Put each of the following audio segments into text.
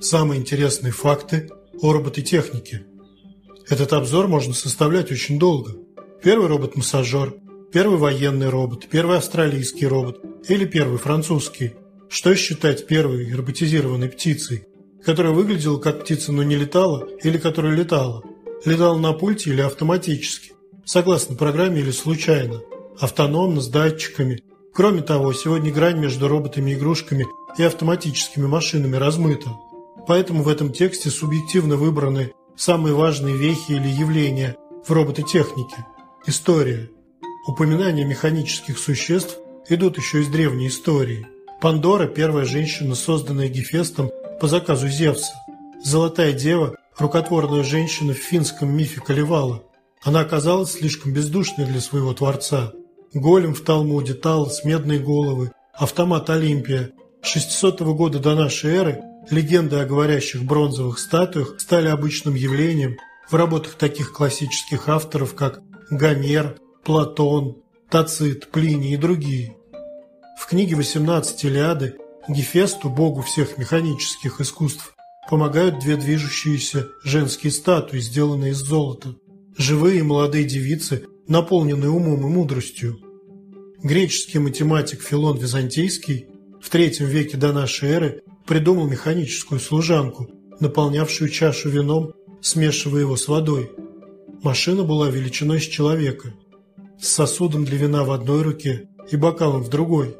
Самые интересные факты о робототехнике. Этот обзор можно составлять очень долго. Первый робот-массажер, первый военный робот, первый австралийский робот или первый французский. Что считать первой роботизированной птицей, которая выглядела как птица, но не летала, или которая летала? Летала на пульте или автоматически, согласно программе или случайно, автономно, с датчиками. Кроме того, сегодня грань между роботами-игрушками и автоматическими машинами размыта. Поэтому в этом тексте субъективно выбраны самые важные вехи или явления в робототехнике. История. Упоминания механических существ идут еще из древней истории. Пандора – первая женщина, созданная Гефестом по заказу Зевса. Золотая дева – рукотворная женщина в финском мифе Калевала. Она оказалась слишком бездушной для своего творца. Голем в Талмуде, Талос, Медные головы, автомат Олимпия. 600 года до нашей эры Легенды о говорящих бронзовых статуях стали обычным явлением в работах таких классических авторов, как Гомер, Платон, Тацит, Плиний и другие. В книге 18 Илиады Гефесту, богу всех механических искусств, помогают две движущиеся женские статуи, сделанные из золота. Живые молодые девицы, наполненные умом и мудростью. Греческий математик Филон Византийский в III веке до нашей эры придумал механическую служанку, наполнявшую чашу вином, смешивая его с водой. Машина была величиной с человека, с сосудом для вина в одной руке и бокалом в другой.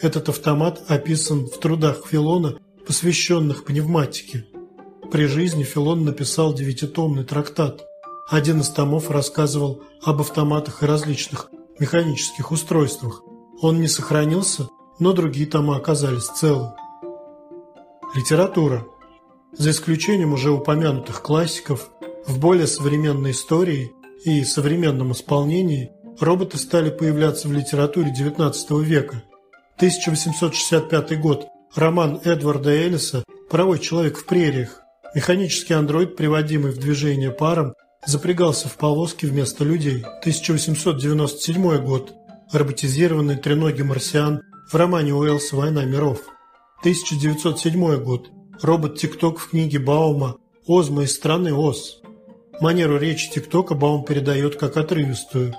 Этот автомат описан в трудах Филона, посвященных пневматике. При жизни Филон написал девятитомный трактат. Один из томов рассказывал об автоматах и различных механических устройствах. Он не сохранился, но другие тома оказались целы. Литература. За исключением уже упомянутых классиков, в более современной истории и современном исполнении роботы стали появляться в литературе XIX века. 1865 год. Роман Эдварда Эллиса «Паровой человек в прериях». Механический андроид, приводимый в движение паром, запрягался в повозки вместо людей. 1897 год. Роботизированный треногий марсиан в романе Уэллса «Война миров». 1907 год. Робот ТикТок в книге Баума «Озма из страны Оз». Манеру речи ТикТока Баум передает как отрывистую.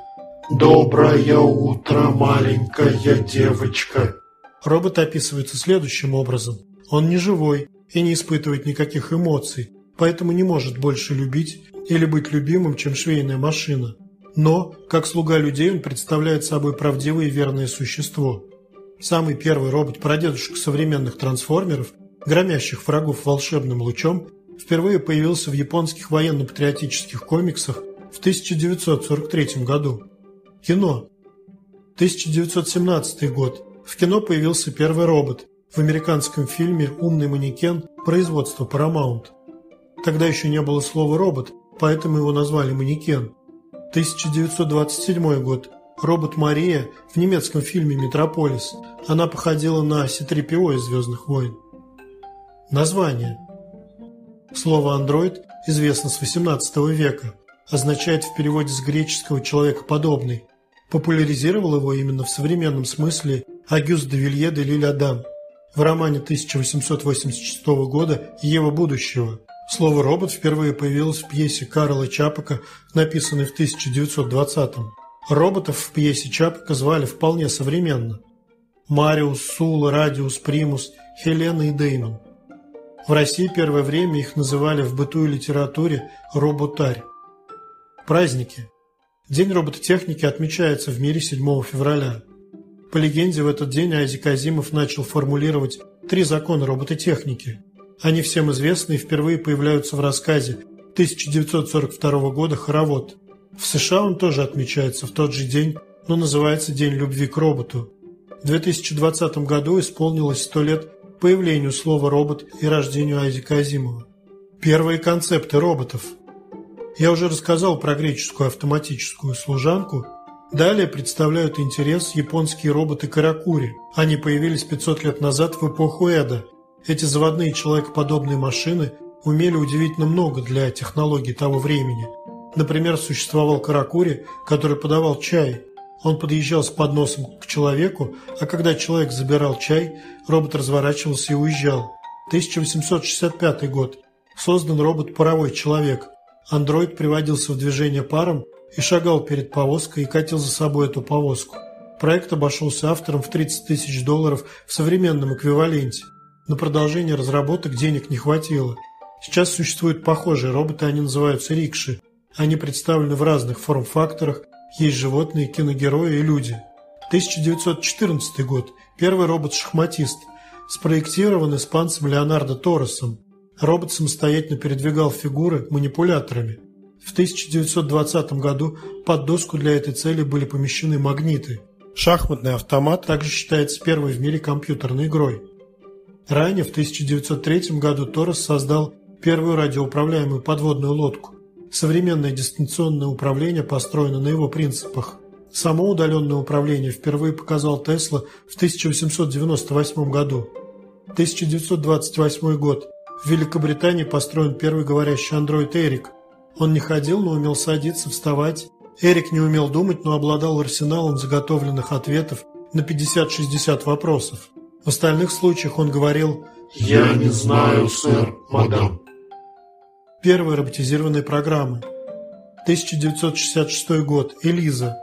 «Доброе утро, маленькая девочка». Робот описывается следующим образом. Он не живой и не испытывает никаких эмоций, поэтому не может больше любить или быть любимым, чем швейная машина. Но, как слуга людей, он представляет собой правдивое и верное существо – Самый первый робот-прадедушка современных трансформеров, громящих врагов волшебным лучом, впервые появился в японских военно-патриотических комиксах в 1943 году. Кино. 1917 год. В кино появился первый робот. В американском фильме «Умный манекен» производства Paramount. Тогда еще не было слова «робот», поэтому его назвали «манекен». 1927 год. Робот Мария в немецком фильме «Метрополис». Она походила на Ситрипио из «Звездных войн». Название. Слово «андроид» известно с XVIII века, означает в переводе с греческого «человекоподобный». Популяризировал его именно в современном смысле Агюст де Вилье де Лиль-Адам в романе 1886 года «Ева будущего». Слово «робот» впервые появилось в пьесе Карла Чапака, написанной в 1920 году. Роботов в пьесе Чапка звали вполне современно. Мариус, Сула, Радиус, Примус, Хелена и Деймон. В России первое время их называли в быту и литературе «роботарь». Праздники. День робототехники отмечается в мире 7 февраля. По легенде, в этот день Айзек Азимов начал формулировать три закона робототехники. Они всем известны и впервые появляются в рассказе 1942 года «Хоровод». В США он тоже отмечается в тот же день, но называется День любви к роботу. В 2020 году исполнилось 100 лет появлению слова «робот» и рождению Айзека Азимова. Первые концепты роботов. Я уже рассказал про греческую автоматическую служанку. Далее представляют интерес японские роботы Каракури. Они появились 500 лет назад в эпоху Эда. Эти заводные человекоподобные машины умели удивительно много для технологий того времени – Например, существовал каракури, который подавал чай. Он подъезжал с подносом к человеку, а когда человек забирал чай, робот разворачивался и уезжал. 1865 год. Создан робот «Паровой человек». Андроид приводился в движение паром и шагал перед повозкой и катил за собой эту повозку. Проект обошелся авторам в 30 тысяч долларов в современном эквиваленте. На продолжение разработок денег не хватило. Сейчас существуют похожие роботы, они называются рикши. Они представлены в разных форм-факторах, есть животные, киногерои и люди. 1914 год. Первый робот-шахматист. Спроектирован испанцем Леонардо Торресом. Робот самостоятельно передвигал фигуры манипуляторами. В 1920 году под доску для этой цели были помещены магниты. Шахматный автомат также считается первой в мире компьютерной игрой. Ранее, в 1903 году, Торрес создал первую радиоуправляемую подводную лодку. Современное дистанционное управление построено на его принципах. Само удаленное управление впервые показал Тесла в 1898 году. 1928 год. В Великобритании построен первый говорящий андроид Эрик. Он не ходил, но умел садиться, вставать. Эрик не умел думать, но обладал арсеналом заготовленных ответов на 50-60 вопросов. В остальных случаях он говорил «Я не знаю, сэр, мадам». Первые роботизированные программы. 1966 год. Элиза.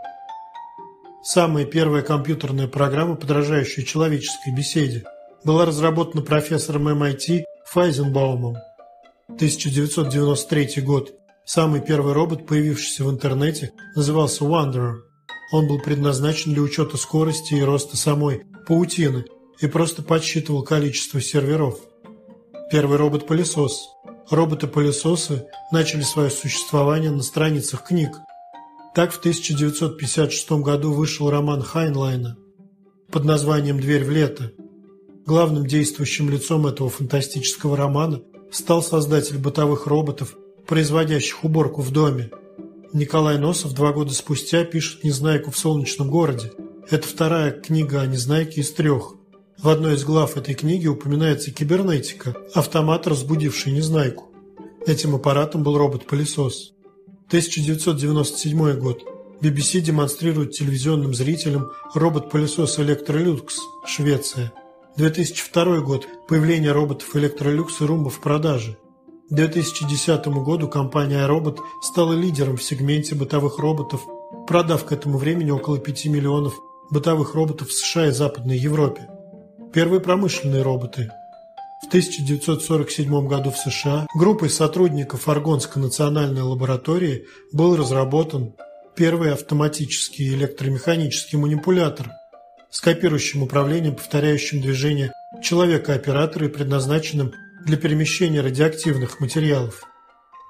Самая первая компьютерная программа, подражающая человеческой беседе, была разработана профессором MIT Файзенбаумом. 1993 год. Самый первый робот, появившийся в интернете, назывался Wanderer. Он был предназначен для учета скорости и роста самой паутины и просто подсчитывал количество серверов. Первый робот-пылесос. Роботы-пылесосы начали свое существование на страницах книг. Так в 1956 году вышел роман Хайнлайна под названием «Дверь в лето». Главным действующим лицом этого фантастического романа стал создатель бытовых роботов, производящих уборку в доме. Николай Носов два года спустя пишет «Незнайку в солнечном городе». Это вторая книга о Незнайке из трех – в одной из глав этой книги упоминается кибернетика, автомат, разбудивший Незнайку. Этим аппаратом был робот-пылесос. 1997 год. BBC демонстрирует телевизионным зрителям робот-пылесос Electrolux, Швеция. 2002 год. Появление роботов Electrolux и Roomba в продаже. К 2010 году компания iRobot стала лидером в сегменте бытовых роботов, продав к этому времени около 5 миллионов бытовых роботов в США и Западной Европе. Первые промышленные роботы. В 1947 году в США группой сотрудников Аргонской национальной лаборатории был разработан первый автоматический электромеханический манипулятор с копирующим управлением, повторяющим движение человека-оператора и предназначенным для перемещения радиоактивных материалов.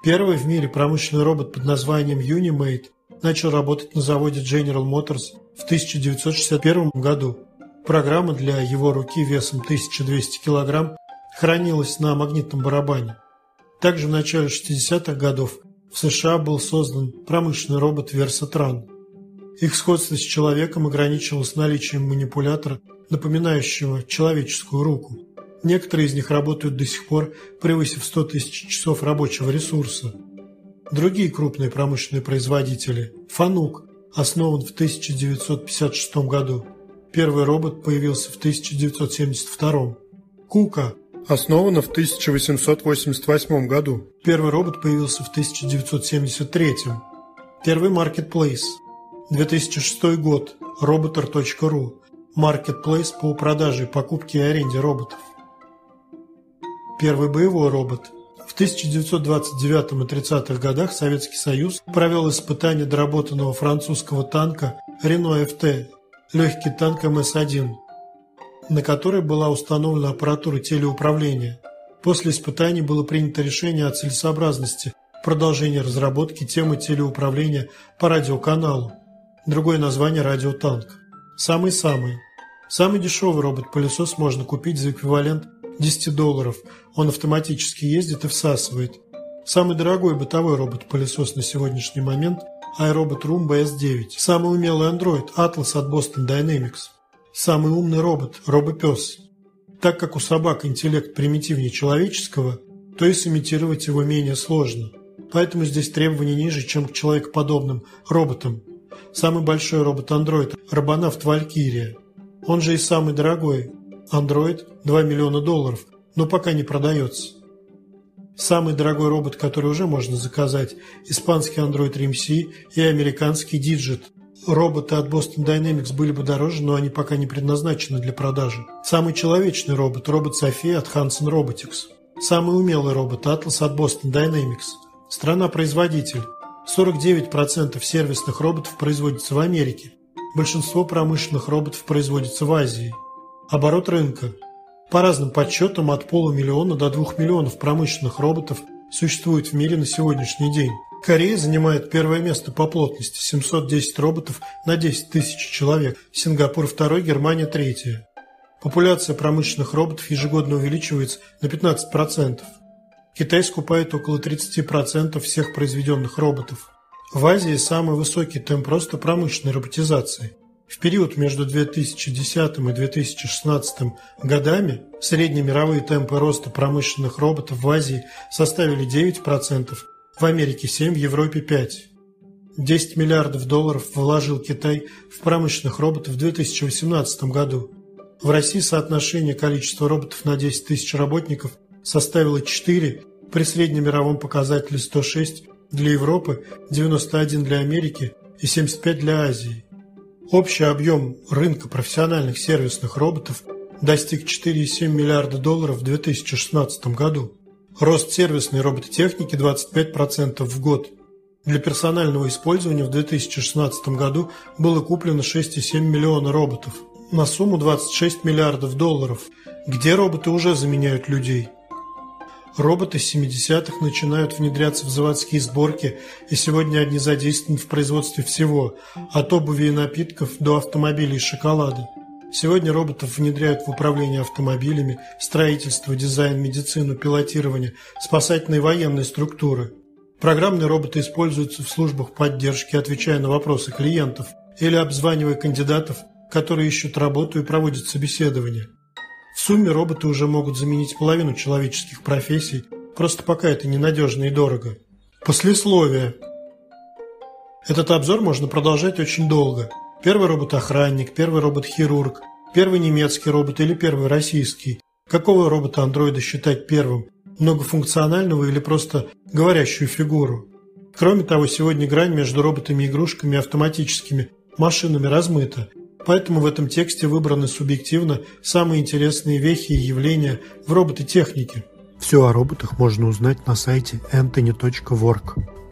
Первый в мире промышленный робот под названием Unimate начал работать на заводе General Motors в 1961 году. Программа для его руки весом 1200 кг хранилась на магнитном барабане. Также в начале 60-х годов в США был создан промышленный робот Versatrан. Их сходство с человеком ограничивалось наличием манипулятора, напоминающего человеческую руку. Некоторые из них работают до сих пор, превысив 100 тысяч часов рабочего ресурса. Другие крупные промышленные производители – Фанук, основан в 1956 году, Первый робот появился в 1972 Кука основана в 1888 году. Первый робот появился в 1973 Первый маркетплейс. 2006 год. Roboter.ru. Маркетплейс по продаже, покупке и аренде роботов. Первый боевой робот. В 1929 и 30-х годах Советский Союз провел испытание доработанного французского танка Renault FT легкий танк МС-1, на который была установлена аппаратура телеуправления. После испытаний было принято решение о целесообразности продолжения разработки темы телеуправления по радиоканалу. Другое название – радиотанк. Самый-самый. Самый дешевый робот-пылесос можно купить за эквивалент 10 долларов. Он автоматически ездит и всасывает. Самый дорогой бытовой робот-пылесос на сегодняшний момент – iRobot Roomba S9. Самый умелый Android Atlas от Boston Dynamics. Самый умный робот Робопес. Так как у собак интеллект примитивнее человеческого, то и сымитировать его менее сложно. Поэтому здесь требования ниже, чем к человекоподобным роботам. Самый большой робот Android – Робонавт Valkyria. Он же и самый дорогой. Android – 2 миллиона долларов. но пока не продается. Самый дорогой робот, который уже можно заказать – испанский Android RMC и американский Digit. Роботы от Boston Dynamics были бы дороже, но они пока не предназначены для продажи. Самый человечный робот – робот София от Hansen Robotics. Самый умелый робот – Atlas от Boston Dynamics. Страна-производитель. 49% сервисных роботов производится в Америке. Большинство промышленных роботов производится в Азии. Оборот рынка по разным подсчетам, от полумиллиона до двух миллионов промышленных роботов существует в мире на сегодняшний день. Корея занимает первое место по плотности – 710 роботов на 10 тысяч человек, Сингапур – второй, Германия – третья. Популяция промышленных роботов ежегодно увеличивается на 15%. Китай скупает около 30% всех произведенных роботов. В Азии самый высокий темп роста промышленной роботизации – в период между 2010 и 2016 годами среднемировые темпы роста промышленных роботов в Азии составили 9%, в Америке 7%, в Европе 5%. 10 миллиардов долларов вложил Китай в промышленных роботов в 2018 году. В России соотношение количества роботов на 10 тысяч работников составило 4, при среднемировом показателе 106 для Европы, 91 для Америки и 75 для Азии. Общий объем рынка профессиональных сервисных роботов достиг 4,7 миллиарда долларов в 2016 году. Рост сервисной робототехники 25% в год. Для персонального использования в 2016 году было куплено 6,7 миллиона роботов на сумму 26 миллиардов долларов, где роботы уже заменяют людей. Роботы с 70-х начинают внедряться в заводские сборки и сегодня одни задействованы в производстве всего, от обуви и напитков до автомобилей и шоколада. Сегодня роботов внедряют в управление автомобилями, строительство, дизайн, медицину, пилотирование, спасательные военные структуры. Программные роботы используются в службах поддержки, отвечая на вопросы клиентов или обзванивая кандидатов, которые ищут работу и проводят собеседование. В сумме роботы уже могут заменить половину человеческих профессий, просто пока это ненадежно и дорого. Послесловие. Этот обзор можно продолжать очень долго. Первый робот-охранник, первый робот-хирург, первый немецкий робот или первый российский. Какого робота-андроида считать первым? Многофункционального или просто говорящую фигуру? Кроме того, сегодня грань между роботами-игрушками и автоматическими машинами размыта, Поэтому в этом тексте выбраны субъективно самые интересные вехи и явления в робототехнике. Все о роботах можно узнать на сайте anthony.work.